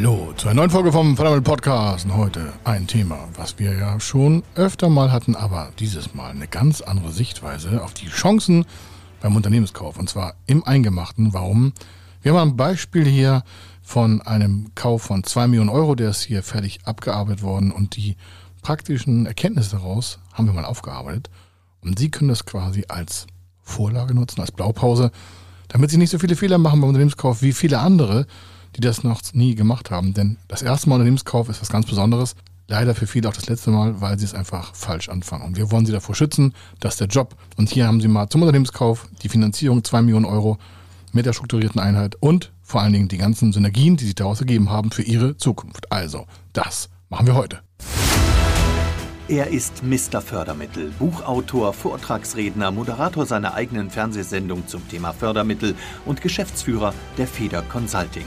Hallo zu einer neuen Folge vom Fundamental Podcast. Und heute ein Thema, was wir ja schon öfter mal hatten, aber dieses Mal eine ganz andere Sichtweise auf die Chancen beim Unternehmenskauf. Und zwar im Eingemachten. Warum? Wir haben ein Beispiel hier von einem Kauf von 2 Millionen Euro, der ist hier fertig abgearbeitet worden und die praktischen Erkenntnisse daraus haben wir mal aufgearbeitet. Und Sie können das quasi als Vorlage nutzen, als Blaupause, damit Sie nicht so viele Fehler machen beim Unternehmenskauf wie viele andere, die das noch nie gemacht haben. Denn das erste Mal Unternehmenskauf ist was ganz Besonderes. Leider für viele auch das letzte Mal, weil sie es einfach falsch anfangen. Und wir wollen sie davor schützen. Das ist der Job. Und hier haben sie mal zum Unternehmenskauf die Finanzierung 2 Millionen Euro mit der strukturierten Einheit und vor allen Dingen die ganzen Synergien, die sich daraus ergeben haben für ihre Zukunft. Also, das machen wir heute. Er ist Mr. Fördermittel, Buchautor, Vortragsredner, Moderator seiner eigenen Fernsehsendung zum Thema Fördermittel und Geschäftsführer der Feder Consulting.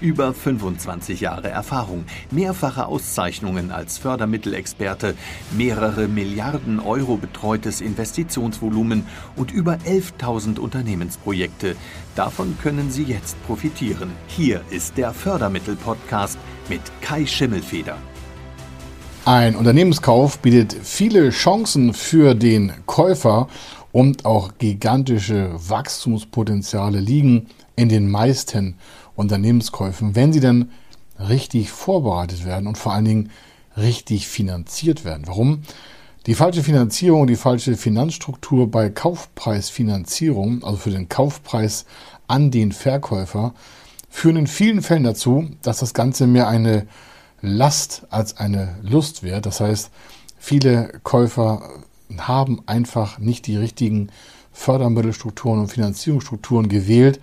Über 25 Jahre Erfahrung, mehrfache Auszeichnungen als Fördermittelexperte, mehrere Milliarden Euro betreutes Investitionsvolumen und über 11.000 Unternehmensprojekte. Davon können Sie jetzt profitieren. Hier ist der Fördermittel-Podcast mit Kai Schimmelfeder. Ein Unternehmenskauf bietet viele Chancen für den Käufer und auch gigantische Wachstumspotenziale liegen in den meisten Unternehmenskäufen, wenn sie dann richtig vorbereitet werden und vor allen Dingen richtig finanziert werden. Warum? Die falsche Finanzierung, die falsche Finanzstruktur bei Kaufpreisfinanzierung, also für den Kaufpreis an den Verkäufer, führen in vielen Fällen dazu, dass das Ganze mehr eine Last als eine Lust wird. Das heißt, viele Käufer haben einfach nicht die richtigen Fördermittelstrukturen und Finanzierungsstrukturen gewählt,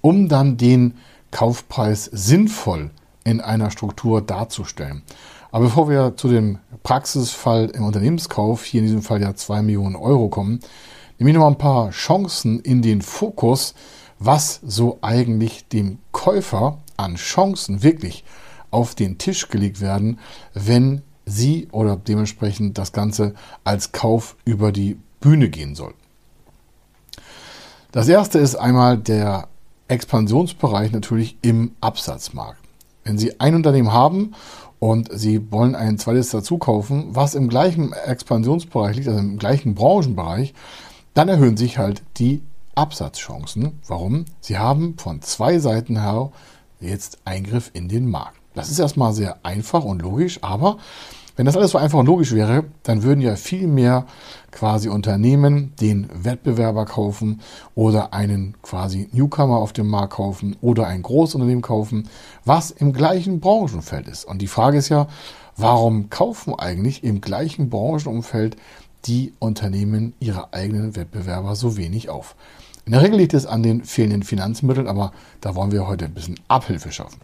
um dann den Kaufpreis sinnvoll in einer Struktur darzustellen. Aber bevor wir zu dem Praxisfall im Unternehmenskauf, hier in diesem Fall ja 2 Millionen Euro kommen, nehme ich noch mal ein paar Chancen in den Fokus, was so eigentlich dem Käufer an Chancen wirklich auf den Tisch gelegt werden, wenn sie oder dementsprechend das Ganze als Kauf über die Bühne gehen soll. Das erste ist einmal der Expansionsbereich natürlich im Absatzmarkt. Wenn Sie ein Unternehmen haben und Sie wollen ein zweites dazu kaufen, was im gleichen Expansionsbereich liegt, also im gleichen Branchenbereich, dann erhöhen sich halt die Absatzchancen. Warum? Sie haben von zwei Seiten her jetzt Eingriff in den Markt. Das ist erstmal sehr einfach und logisch, aber wenn das alles so einfach und logisch wäre, dann würden ja viel mehr quasi Unternehmen den Wettbewerber kaufen oder einen quasi Newcomer auf dem Markt kaufen oder ein Großunternehmen kaufen, was im gleichen Branchenfeld ist. Und die Frage ist ja, warum kaufen eigentlich im gleichen Branchenumfeld die Unternehmen ihre eigenen Wettbewerber so wenig auf? In der Regel liegt es an den fehlenden Finanzmitteln, aber da wollen wir heute ein bisschen Abhilfe schaffen.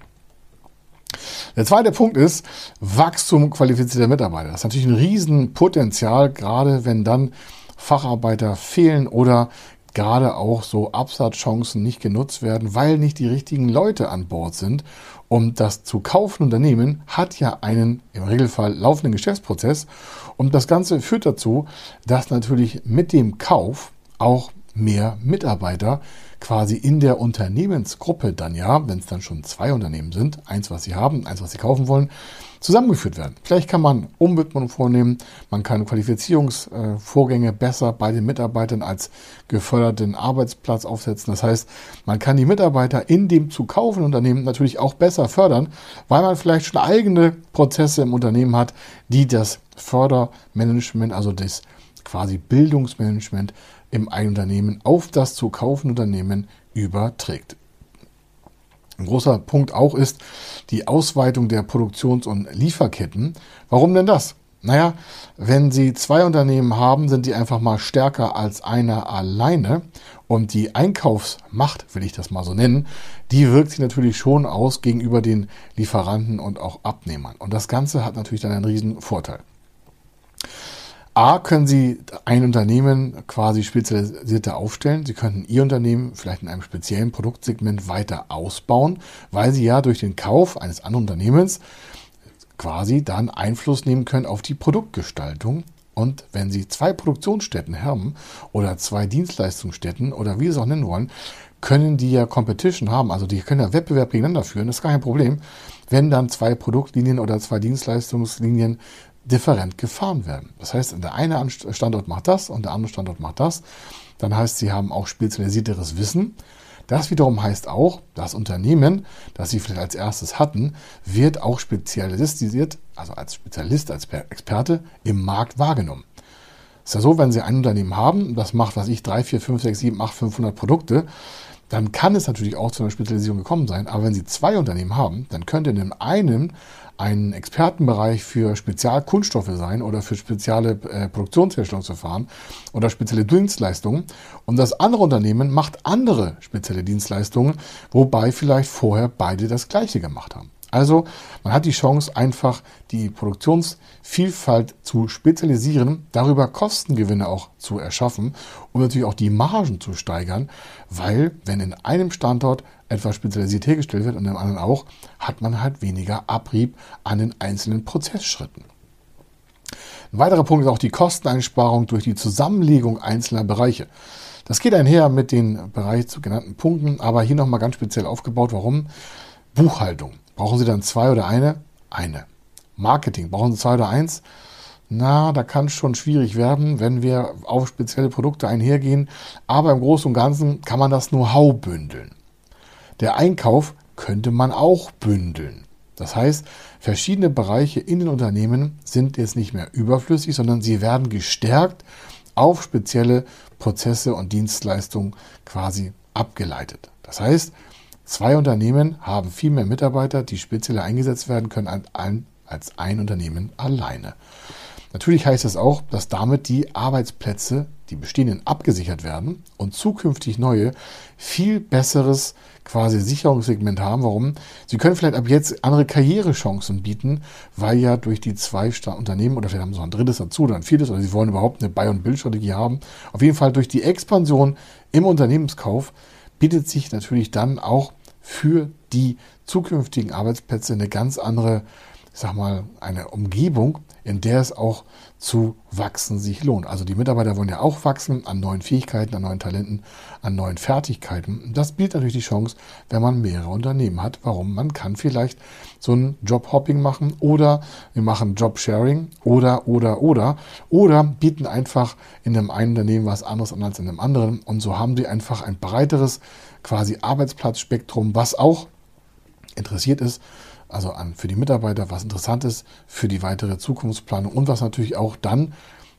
Der zweite Punkt ist Wachstum qualifizierter Mitarbeiter. Das ist natürlich ein Riesenpotenzial, gerade wenn dann Facharbeiter fehlen oder gerade auch so Absatzchancen nicht genutzt werden, weil nicht die richtigen Leute an Bord sind. Und das zu kaufen Unternehmen hat ja einen im Regelfall laufenden Geschäftsprozess. Und das Ganze führt dazu, dass natürlich mit dem Kauf auch mehr Mitarbeiter quasi in der Unternehmensgruppe dann ja, wenn es dann schon zwei Unternehmen sind, eins, was sie haben, eins, was sie kaufen wollen, zusammengeführt werden. Vielleicht kann man Umwidmung vornehmen, man kann Qualifizierungsvorgänge besser bei den Mitarbeitern als geförderten Arbeitsplatz aufsetzen. Das heißt, man kann die Mitarbeiter in dem zu kaufenden Unternehmen natürlich auch besser fördern, weil man vielleicht schon eigene Prozesse im Unternehmen hat, die das Fördermanagement, also das quasi Bildungsmanagement im Unternehmen auf das zu kaufende Unternehmen überträgt. Ein großer Punkt auch ist die Ausweitung der Produktions- und Lieferketten. Warum denn das? Naja, wenn Sie zwei Unternehmen haben, sind die einfach mal stärker als einer alleine. Und die Einkaufsmacht, will ich das mal so nennen, die wirkt sich natürlich schon aus gegenüber den Lieferanten und auch Abnehmern. Und das Ganze hat natürlich dann einen riesen Vorteil. A, können Sie ein Unternehmen quasi spezialisierter aufstellen. Sie könnten Ihr Unternehmen vielleicht in einem speziellen Produktsegment weiter ausbauen, weil Sie ja durch den Kauf eines anderen Unternehmens quasi dann Einfluss nehmen können auf die Produktgestaltung. Und wenn Sie zwei Produktionsstätten haben oder zwei Dienstleistungsstätten oder wie Sie es auch nennen wollen, können die ja Competition haben, also die können ja Wettbewerb gegeneinander führen, das ist gar kein Problem, wenn dann zwei Produktlinien oder zwei Dienstleistungslinien different gefahren werden. Das heißt, der eine Standort macht das und der andere Standort macht das. Dann heißt, sie haben auch spezialisierteres Wissen. Das wiederum heißt auch, das Unternehmen, das sie vielleicht als erstes hatten, wird auch spezialisiert, also als Spezialist, als Experte im Markt wahrgenommen. Ist ja so, wenn Sie ein Unternehmen haben, das macht, was ich, 3, 4, 5, 6, 7, 8, 500 Produkte, dann kann es natürlich auch zu einer Spezialisierung gekommen sein. Aber wenn Sie zwei Unternehmen haben, dann könnte in dem einen ein Expertenbereich für Spezialkunststoffe sein oder für spezielle äh, Produktionsherstellungsverfahren oder spezielle Dienstleistungen. Und das andere Unternehmen macht andere spezielle Dienstleistungen, wobei vielleicht vorher beide das gleiche gemacht haben. Also man hat die Chance, einfach die Produktionsvielfalt zu spezialisieren, darüber Kostengewinne auch zu erschaffen und natürlich auch die Margen zu steigern, weil wenn in einem Standort etwas spezialisiert hergestellt wird und im anderen auch, hat man halt weniger Abrieb an den einzelnen Prozessschritten. Ein weiterer Punkt ist auch die Kosteneinsparung durch die Zusammenlegung einzelner Bereiche. Das geht einher mit den bereits genannten Punkten, aber hier nochmal ganz speziell aufgebaut. Warum? Buchhaltung. Brauchen Sie dann zwei oder eine? Eine. Marketing. Brauchen Sie zwei oder eins? Na, da kann es schon schwierig werden, wenn wir auf spezielle Produkte einhergehen. Aber im Großen und Ganzen kann man das Know-how bündeln. Der Einkauf könnte man auch bündeln. Das heißt, verschiedene Bereiche in den Unternehmen sind jetzt nicht mehr überflüssig, sondern sie werden gestärkt auf spezielle Prozesse und Dienstleistungen quasi abgeleitet. Das heißt, Zwei Unternehmen haben viel mehr Mitarbeiter, die speziell eingesetzt werden können als ein Unternehmen alleine. Natürlich heißt das auch, dass damit die Arbeitsplätze, die bestehenden, abgesichert werden und zukünftig neue, viel besseres quasi Sicherungssegment haben. Warum? Sie können vielleicht ab jetzt andere Karrierechancen bieten, weil ja durch die zwei Unternehmen oder vielleicht haben sie noch ein drittes dazu oder ein viertes oder sie wollen überhaupt eine Buy- und Build-Strategie haben. Auf jeden Fall durch die Expansion im Unternehmenskauf bietet sich natürlich dann auch für die zukünftigen Arbeitsplätze eine ganz andere, ich sag mal, eine Umgebung, in der es auch zu wachsen sich lohnt. Also die Mitarbeiter wollen ja auch wachsen an neuen Fähigkeiten, an neuen Talenten, an neuen Fertigkeiten. Das bietet natürlich die Chance, wenn man mehrere Unternehmen hat. Warum? Man kann vielleicht so ein Jobhopping machen oder wir machen Jobsharing oder, oder, oder, oder bieten einfach in einem einen Unternehmen was anderes an als in einem anderen. Und so haben sie einfach ein breiteres quasi Arbeitsplatzspektrum, was auch interessiert ist, also an, für die Mitarbeiter, was interessant ist für die weitere Zukunftsplanung und was natürlich auch dann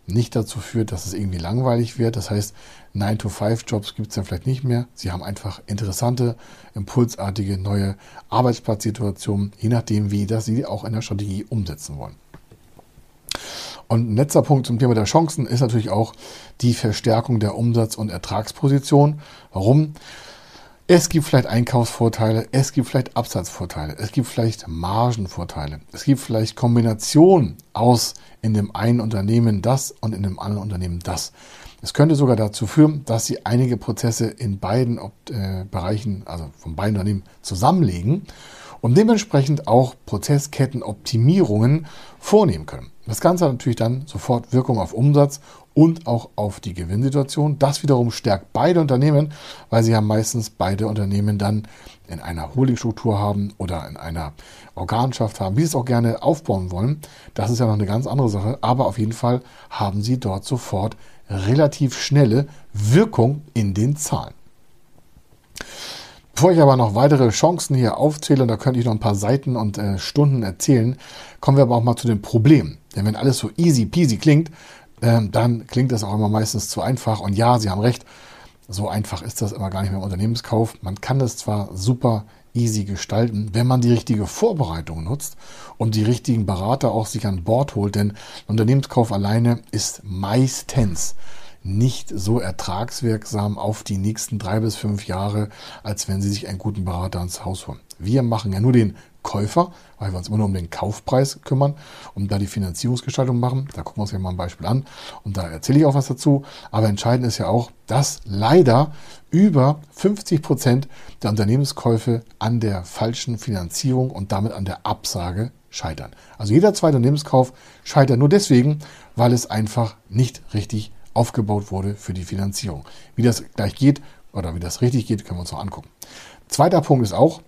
nicht dazu führt, dass es irgendwie langweilig wird. Das heißt, 9-to-5-Jobs gibt es dann vielleicht nicht mehr. Sie haben einfach interessante, impulsartige neue Arbeitsplatzsituationen, je nachdem, wie das Sie auch in der Strategie umsetzen wollen. Und ein letzter Punkt zum Thema der Chancen ist natürlich auch die Verstärkung der Umsatz- und Ertragsposition. Warum? Es gibt vielleicht Einkaufsvorteile, es gibt vielleicht Absatzvorteile, es gibt vielleicht Margenvorteile, es gibt vielleicht Kombinationen aus in dem einen Unternehmen das und in dem anderen Unternehmen das. Es könnte sogar dazu führen, dass Sie einige Prozesse in beiden äh, Bereichen, also von beiden Unternehmen, zusammenlegen und dementsprechend auch Prozesskettenoptimierungen vornehmen können. Das Ganze hat natürlich dann sofort Wirkung auf Umsatz und auch auf die Gewinnsituation. Das wiederum stärkt beide Unternehmen, weil sie ja meistens beide Unternehmen dann in einer Holdingstruktur haben oder in einer Organschaft haben, wie sie es auch gerne aufbauen wollen. Das ist ja noch eine ganz andere Sache, aber auf jeden Fall haben sie dort sofort relativ schnelle Wirkung in den Zahlen. Bevor ich aber noch weitere Chancen hier aufzähle, und da könnte ich noch ein paar Seiten und äh, Stunden erzählen, kommen wir aber auch mal zu den Problemen. Denn wenn alles so easy peasy klingt, ähm, dann klingt das auch immer meistens zu einfach. Und ja, Sie haben recht, so einfach ist das immer gar nicht mehr im Unternehmenskauf. Man kann das zwar super easy gestalten, wenn man die richtige Vorbereitung nutzt und die richtigen Berater auch sich an Bord holt, denn Unternehmenskauf alleine ist meistens nicht so ertragswirksam auf die nächsten drei bis fünf Jahre, als wenn Sie sich einen guten Berater ins Haus holen. Wir machen ja nur den Käufer, weil wir uns immer nur um den Kaufpreis kümmern und da die Finanzierungsgestaltung machen. Da gucken wir uns ja mal ein Beispiel an und da erzähle ich auch was dazu. Aber entscheidend ist ja auch, dass leider über 50 Prozent der Unternehmenskäufe an der falschen Finanzierung und damit an der Absage scheitern. Also jeder zweite Unternehmenskauf scheitert nur deswegen, weil es einfach nicht richtig aufgebaut wurde für die Finanzierung. Wie das gleich geht oder wie das richtig geht, können wir uns noch angucken. Zweiter Punkt ist auch,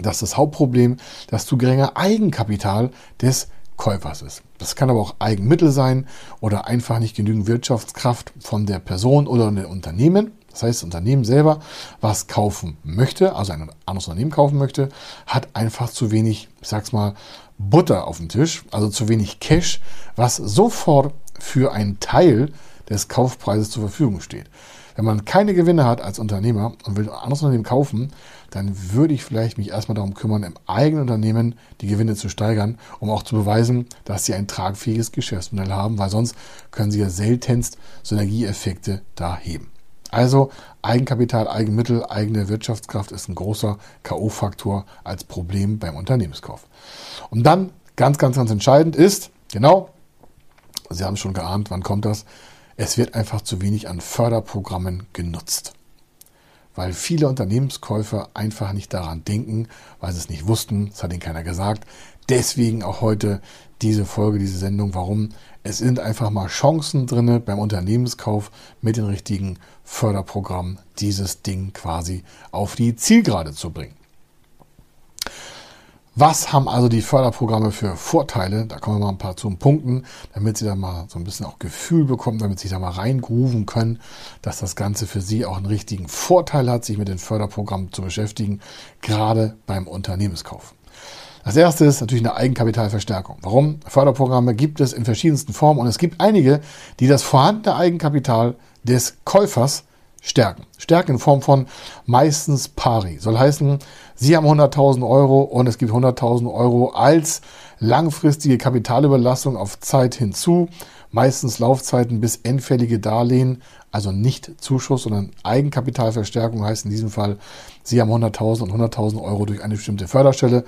dass das Hauptproblem das zu geringe Eigenkapital des Käufers ist. Das kann aber auch Eigenmittel sein oder einfach nicht genügend Wirtschaftskraft von der Person oder dem Unternehmen. Das heißt, das Unternehmen selber, was kaufen möchte, also ein anderes Unternehmen kaufen möchte, hat einfach zu wenig, ich sag's mal, Butter auf dem Tisch, also zu wenig Cash, was sofort für einen Teil des Kaufpreises zur Verfügung steht. Wenn man keine Gewinne hat als Unternehmer und will ein anderes Unternehmen kaufen, dann würde ich vielleicht mich erstmal darum kümmern, im eigenen Unternehmen die Gewinne zu steigern, um auch zu beweisen, dass sie ein tragfähiges Geschäftsmodell haben, weil sonst können sie ja seltenst Synergieeffekte da heben. Also Eigenkapital, Eigenmittel, eigene Wirtschaftskraft ist ein großer K.O.-Faktor als Problem beim Unternehmenskauf. Und dann, ganz, ganz, ganz entscheidend ist, genau, Sie haben schon geahnt, wann kommt das? Es wird einfach zu wenig an Förderprogrammen genutzt. Weil viele Unternehmenskäufer einfach nicht daran denken, weil sie es nicht wussten, es hat ihnen keiner gesagt. Deswegen auch heute diese Folge, diese Sendung. Warum? Es sind einfach mal Chancen drin beim Unternehmenskauf mit den richtigen Förderprogrammen, dieses Ding quasi auf die Zielgerade zu bringen. Was haben also die Förderprogramme für Vorteile? Da kommen wir mal ein paar zum Punkten, damit Sie da mal so ein bisschen auch Gefühl bekommen, damit Sie da mal reingrooven können, dass das Ganze für Sie auch einen richtigen Vorteil hat, sich mit den Förderprogrammen zu beschäftigen, gerade beim Unternehmenskauf. Das erste ist natürlich eine Eigenkapitalverstärkung. Warum? Förderprogramme gibt es in verschiedensten Formen und es gibt einige, die das vorhandene Eigenkapital des Käufers stärken. Stärken in Form von meistens pari. Soll heißen, Sie haben 100.000 Euro und es gibt 100.000 Euro als langfristige Kapitalüberlassung auf Zeit hinzu. Meistens Laufzeiten bis endfällige Darlehen, also nicht Zuschuss, sondern Eigenkapitalverstärkung heißt in diesem Fall, Sie haben 100.000 und 100.000 Euro durch eine bestimmte Förderstelle,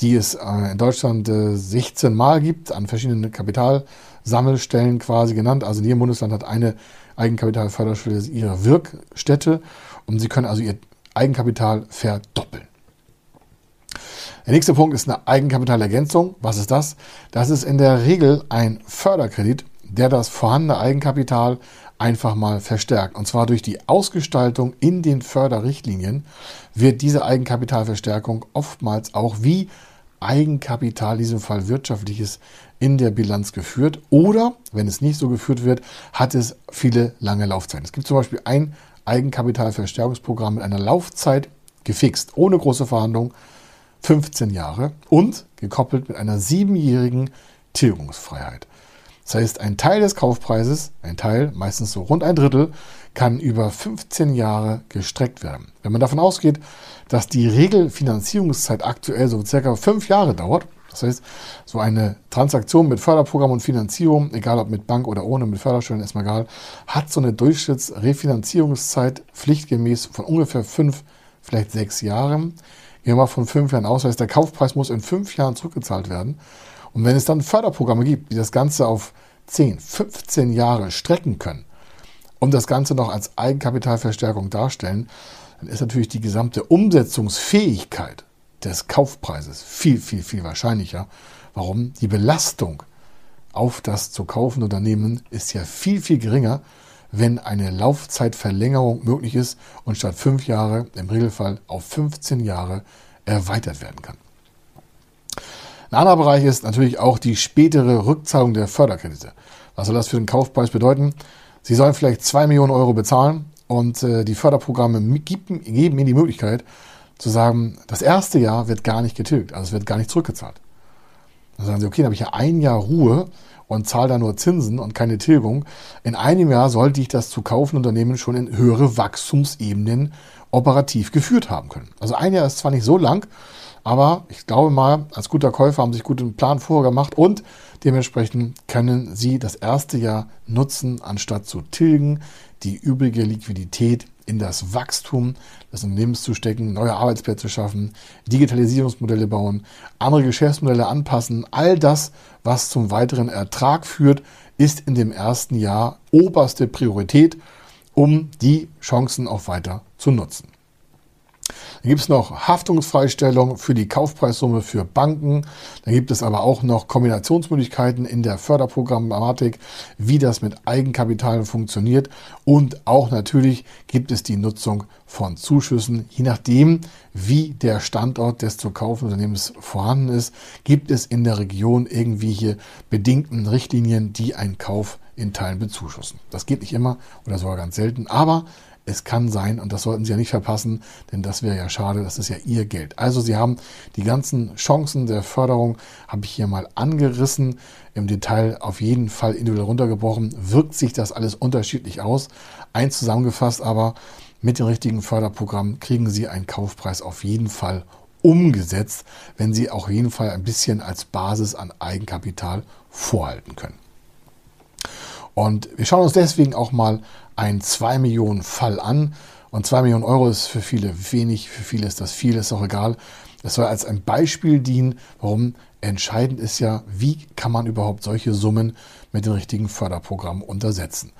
die es äh, in Deutschland 16 äh, Mal gibt, an verschiedenen Kapitalsammelstellen quasi genannt. Also in jedem Bundesland hat eine Eigenkapitalförderstelle ihre Wirkstätte und Sie können also Ihr Eigenkapital verdoppeln. Der nächste Punkt ist eine Eigenkapitalergänzung. Was ist das? Das ist in der Regel ein Förderkredit, der das vorhandene Eigenkapital einfach mal verstärkt. Und zwar durch die Ausgestaltung in den Förderrichtlinien wird diese Eigenkapitalverstärkung oftmals auch wie Eigenkapital, in diesem Fall wirtschaftliches, in der Bilanz geführt. Oder, wenn es nicht so geführt wird, hat es viele lange Laufzeiten. Es gibt zum Beispiel ein Eigenkapitalverstärkungsprogramm mit einer Laufzeit gefixt, ohne große Verhandlungen 15 Jahre und gekoppelt mit einer siebenjährigen Tilgungsfreiheit. Das heißt, ein Teil des Kaufpreises, ein Teil, meistens so rund ein Drittel, kann über 15 Jahre gestreckt werden. Wenn man davon ausgeht, dass die Regelfinanzierungszeit aktuell so circa fünf Jahre dauert, das heißt, so eine Transaktion mit Förderprogramm und Finanzierung, egal ob mit Bank oder ohne, mit Förderstellen, ist mir egal, hat so eine Durchschnittsrefinanzierungszeit pflichtgemäß von ungefähr fünf, vielleicht sechs Jahren. Gehen wir mal von fünf Jahren aus, heißt, der Kaufpreis muss in fünf Jahren zurückgezahlt werden. Und wenn es dann Förderprogramme gibt, die das Ganze auf 10, 15 Jahre strecken können und das Ganze noch als Eigenkapitalverstärkung darstellen, dann ist natürlich die gesamte Umsetzungsfähigkeit des Kaufpreises viel, viel, viel wahrscheinlicher. Warum? Die Belastung auf das zu kaufende Unternehmen ist ja viel, viel geringer, wenn eine Laufzeitverlängerung möglich ist und statt fünf Jahre im Regelfall auf 15 Jahre erweitert werden kann. Ein anderer Bereich ist natürlich auch die spätere Rückzahlung der Förderkredite. Was soll das für den Kaufpreis bedeuten? Sie sollen vielleicht 2 Millionen Euro bezahlen und äh, die Förderprogramme geben, Ihnen die Möglichkeit zu sagen, das erste Jahr wird gar nicht getilgt, also es wird gar nicht zurückgezahlt. Dann sagen Sie, okay, dann habe ich ja ein Jahr Ruhe und zahle da nur Zinsen und keine Tilgung. In einem Jahr sollte ich das zu kaufende Unternehmen schon in höhere Wachstumsebenen operativ geführt haben können. Also ein Jahr ist zwar nicht so lang, Aber ich glaube mal, als guter Käufer haben sich guten Plan vorher gemacht und dementsprechend können Sie das erste Jahr nutzen, anstatt zu tilgen, die übrige Liquidität in das Wachstum des Unternehmens zu stecken, neue Arbeitsplätze schaffen, Digitalisierungsmodelle bauen, andere Geschäftsmodelle anpassen. All das, was zum weiteren Ertrag führt, ist in dem ersten Jahr oberste Priorität, um die Chancen auch weiter zu nutzen. Dann gibt es noch Haftungsfreistellung für die Kaufpreissumme für Banken. Dann gibt es aber auch noch Kombinationsmöglichkeiten in der Förderprogrammatik, wie das mit Eigenkapital funktioniert. Und auch natürlich gibt es die Nutzung von Zuschüssen. Je nachdem, wie der Standort des zu kaufenden Unternehmens vorhanden ist, gibt es in der Region irgendwelche bedingten Richtlinien, die einen Kauf in Teilen bezuschussen. Das geht nicht immer oder sogar ganz selten, aber es kann sein, und das sollten Sie ja nicht verpassen, denn das wäre ja schade, das ist ja Ihr Geld. Also Sie haben die ganzen Chancen der Förderung, habe ich hier mal angerissen, im Detail auf jeden Fall individuell runtergebrochen. Wirkt sich das alles unterschiedlich aus? Eins zusammengefasst aber, mit dem richtigen Förderprogramm kriegen Sie einen Kaufpreis auf jeden Fall umgesetzt, wenn Sie auch jeden Fall ein bisschen als Basis an Eigenkapital vorhalten können. Und wir schauen uns deswegen auch mal einen 2 Millionen Fall an. Und 2 Millionen Euro ist für viele wenig, für viele ist das viel, ist auch egal. Das soll als ein Beispiel dienen, warum entscheidend ist ja, wie kann man überhaupt solche Summen mit den richtigen Förderprogrammen untersetzen.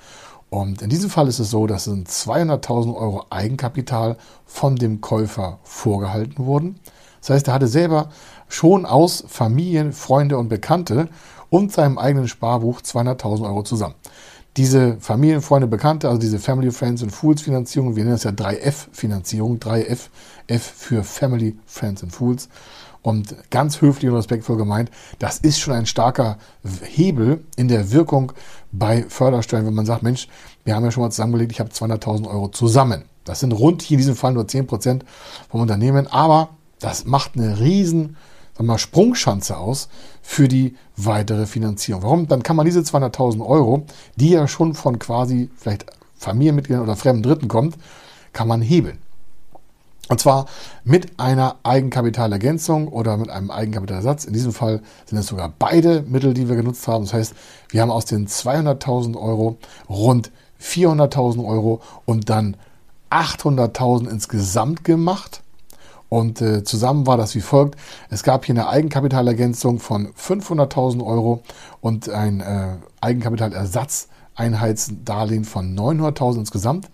Und in diesem Fall ist es so, dass 200.000 Euro Eigenkapital von dem Käufer vorgehalten wurden. Das heißt, er hatte selber schon aus Familien, Freunde und Bekannte und seinem eigenen Sparbuch 200.000 Euro zusammen diese Familienfreunde, Bekannte, also diese Family, Friends and Fools Finanzierung, wir nennen das ja 3F Finanzierung, 3F, F für Family, Friends and Fools. Und ganz höflich und respektvoll gemeint, das ist schon ein starker Hebel in der Wirkung bei Förderstellen, wenn man sagt, Mensch, wir haben ja schon mal zusammengelegt, ich habe 200.000 Euro zusammen. Das sind rund hier in diesem Fall nur 10% vom Unternehmen, aber das macht eine riesen sagen wir, Sprungschanze aus für die weitere Finanzierung. Warum? Dann kann man diese 200.000 Euro, die ja schon von quasi vielleicht Familienmitgliedern oder fremden Dritten kommt, kann man hebeln. Und zwar mit einer Eigenkapitalergänzung oder mit einem Eigenkapitalersatz. In diesem Fall sind es sogar beide Mittel, die wir genutzt haben. Das heißt, wir haben aus den 200.000 Euro rund 400.000 Euro und dann 800.000 insgesamt gemacht. Und äh, zusammen war das wie folgt. Es gab hier eine Eigenkapitalergänzung von 500.000 Euro und ein äh, Eigenkapitalersatzeinheitsdarlehen von 900.000 insgesamt.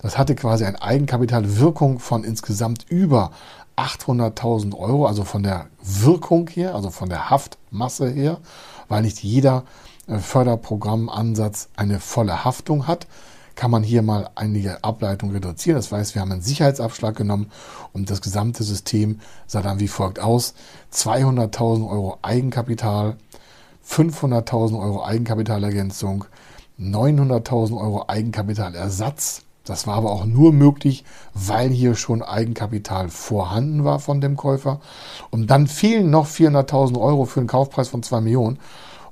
Das hatte quasi eine Eigenkapitalwirkung von insgesamt über 800.000 Euro, also von der Wirkung her, also von der Haftmasse her, weil nicht jeder äh, Förderprogrammansatz eine volle Haftung hat kann man hier mal einige Ableitungen reduzieren. Das heißt, wir haben einen Sicherheitsabschlag genommen und das gesamte System sah dann wie folgt aus. 200.000 Euro Eigenkapital, 500.000 Euro Eigenkapitalergänzung, 900.000 Euro Eigenkapitalersatz. Das war aber auch nur möglich, weil hier schon Eigenkapital vorhanden war von dem Käufer. Und dann fehlen noch 400.000 Euro für einen Kaufpreis von 2 Millionen.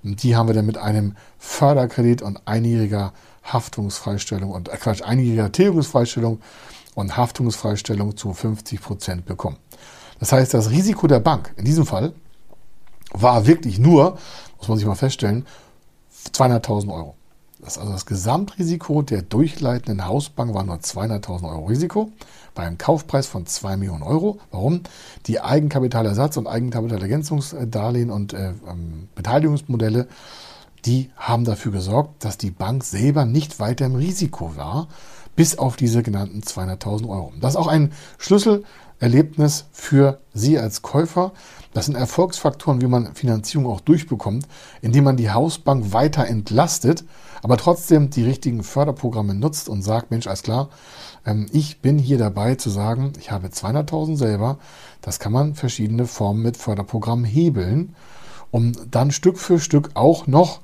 Und die haben wir dann mit einem Förderkredit und einjähriger Haftungsfreistellung und äh Quatsch, einjähriger Tilgungsfreistellung und Haftungsfreistellung zu 50 Prozent bekommen. Das heißt, das Risiko der Bank in diesem Fall war wirklich nur, muss man sich mal feststellen, 200.000 Euro. Das also das Gesamtrisiko der durchleitenden Hausbank war nur 200.000 Euro Risiko bei einem Kaufpreis von 2 Millionen Euro. Warum? Die Eigenkapitalersatz- und Eigenkapitalergänzungsdarlehen und äh, ähm, Beteiligungsmodelle die haben dafür gesorgt, dass die Bank selber nicht weiter im Risiko war, bis auf diese genannten 200.000 Euro. Das ist auch ein Schlüsselerlebnis für Sie als Käufer. Das sind Erfolgsfaktoren, wie man Finanzierung auch durchbekommt, indem man die Hausbank weiter entlastet, aber trotzdem die richtigen Förderprogramme nutzt und sagt, Mensch, alles klar, ähm, ich bin hier dabei zu sagen, ich habe 200.000 selber. Das kann man verschiedene Formen mit Förderprogrammen hebeln um dann Stück für Stück auch noch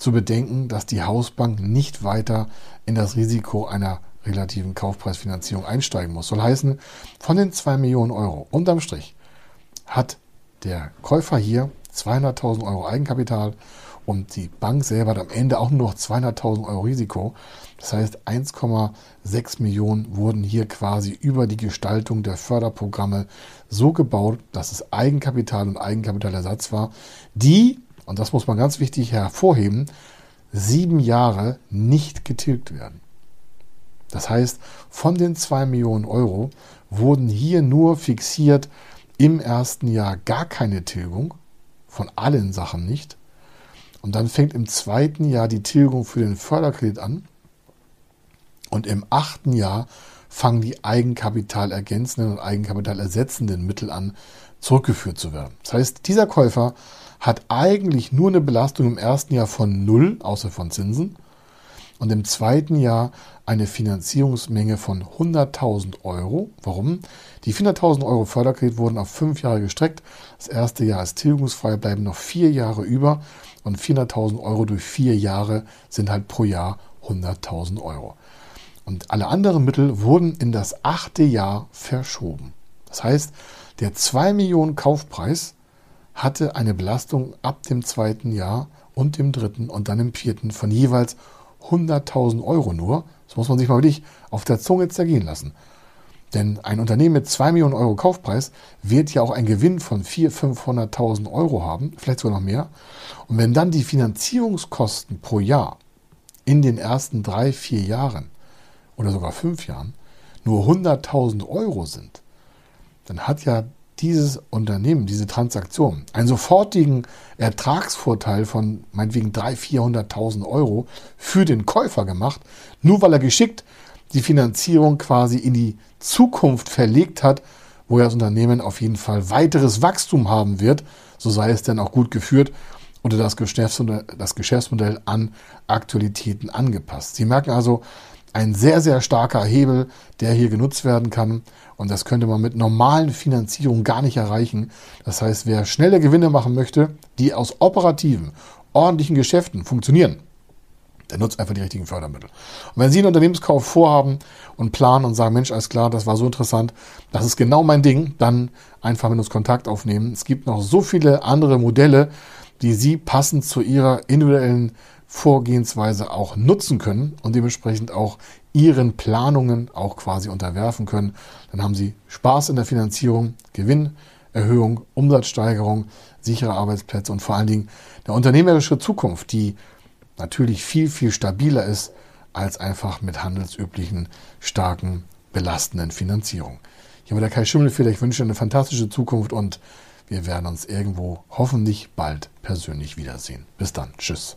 zu bedenken, dass die Hausbank nicht weiter in das Risiko einer relativen Kaufpreisfinanzierung einsteigen muss. Soll heißen, von den 2 Millionen Euro unterm Strich hat der Käufer hier 200.000 Euro Eigenkapital und die Bank selber hat am Ende auch nur noch 200.000 Euro Risiko. Das heißt, 1,6 Millionen wurden hier quasi über die Gestaltung der Förderprogramme so gebaut, dass es Eigenkapital und Eigenkapitalersatz war, die, und das muss man ganz wichtig hervorheben, sieben Jahre nicht getilgt werden. Das heißt, von den 2 Millionen Euro wurden hier nur fixiert im ersten Jahr gar keine Tilgung, von allen Sachen nicht. Und dann fängt im zweiten Jahr die Tilgung für den Förderkredit an. Und im achten Jahr fangen die eigenkapitalergänzenden und eigenkapitalersetzenden Mittel an, zurückgeführt zu werden. Das heißt, dieser Käufer hat eigentlich nur eine Belastung im ersten Jahr von null, außer von Zinsen, und im zweiten Jahr eine Finanzierungsmenge von 100.000 Euro. Warum? Die 400.000 Euro Förderkredit wurden auf fünf Jahre gestreckt. Das erste Jahr ist tilgungsfrei, bleiben noch vier Jahre über und 400.000 Euro durch vier Jahre sind halt pro Jahr 100.000 Euro. Und alle anderen Mittel wurden in das achte Jahr verschoben. Das heißt, der 2 Millionen Kaufpreis hatte eine Belastung ab dem zweiten Jahr und dem dritten und dann im vierten von jeweils 100.000 Euro nur. Das muss man sich mal wirklich auf der Zunge zergehen lassen. Denn ein Unternehmen mit 2 Millionen Euro Kaufpreis wird ja auch einen Gewinn von 400.000, 500.000 Euro haben, vielleicht sogar noch mehr. Und wenn dann die Finanzierungskosten pro Jahr in den ersten drei, vier Jahren oder sogar fünf Jahren nur 100.000 Euro sind, dann hat ja dieses Unternehmen, diese Transaktion, einen sofortigen Ertragsvorteil von meinetwegen 300.000, 400.000 Euro für den Käufer gemacht, nur weil er geschickt die Finanzierung quasi in die Zukunft verlegt hat, wo das Unternehmen auf jeden Fall weiteres Wachstum haben wird, so sei es denn auch gut geführt oder das Geschäftsmodell, das Geschäftsmodell an Aktualitäten angepasst. Sie merken also, ein sehr, sehr starker Hebel, der hier genutzt werden kann. Und das könnte man mit normalen Finanzierungen gar nicht erreichen. Das heißt, wer schnelle Gewinne machen möchte, die aus operativen, ordentlichen Geschäften funktionieren, der nutzt einfach die richtigen Fördermittel. Und wenn Sie einen Unternehmenskauf vorhaben und planen und sagen, Mensch, alles klar, das war so interessant, das ist genau mein Ding, dann einfach mit uns Kontakt aufnehmen. Es gibt noch so viele andere Modelle, die Sie passend zu Ihrer individuellen Vorgehensweise auch nutzen können und dementsprechend auch ihren Planungen auch quasi unterwerfen können. Dann haben sie Spaß in der Finanzierung, Gewinnerhöhung, Umsatzsteigerung, sichere Arbeitsplätze und vor allen Dingen eine unternehmerische Zukunft, die natürlich viel, viel stabiler ist als einfach mit handelsüblichen, starken, belastenden Finanzierungen. Hier war der Kai Schimmelfehler. Ich wünsche eine fantastische Zukunft und wir werden uns irgendwo hoffentlich bald persönlich wiedersehen. Bis dann. Tschüss.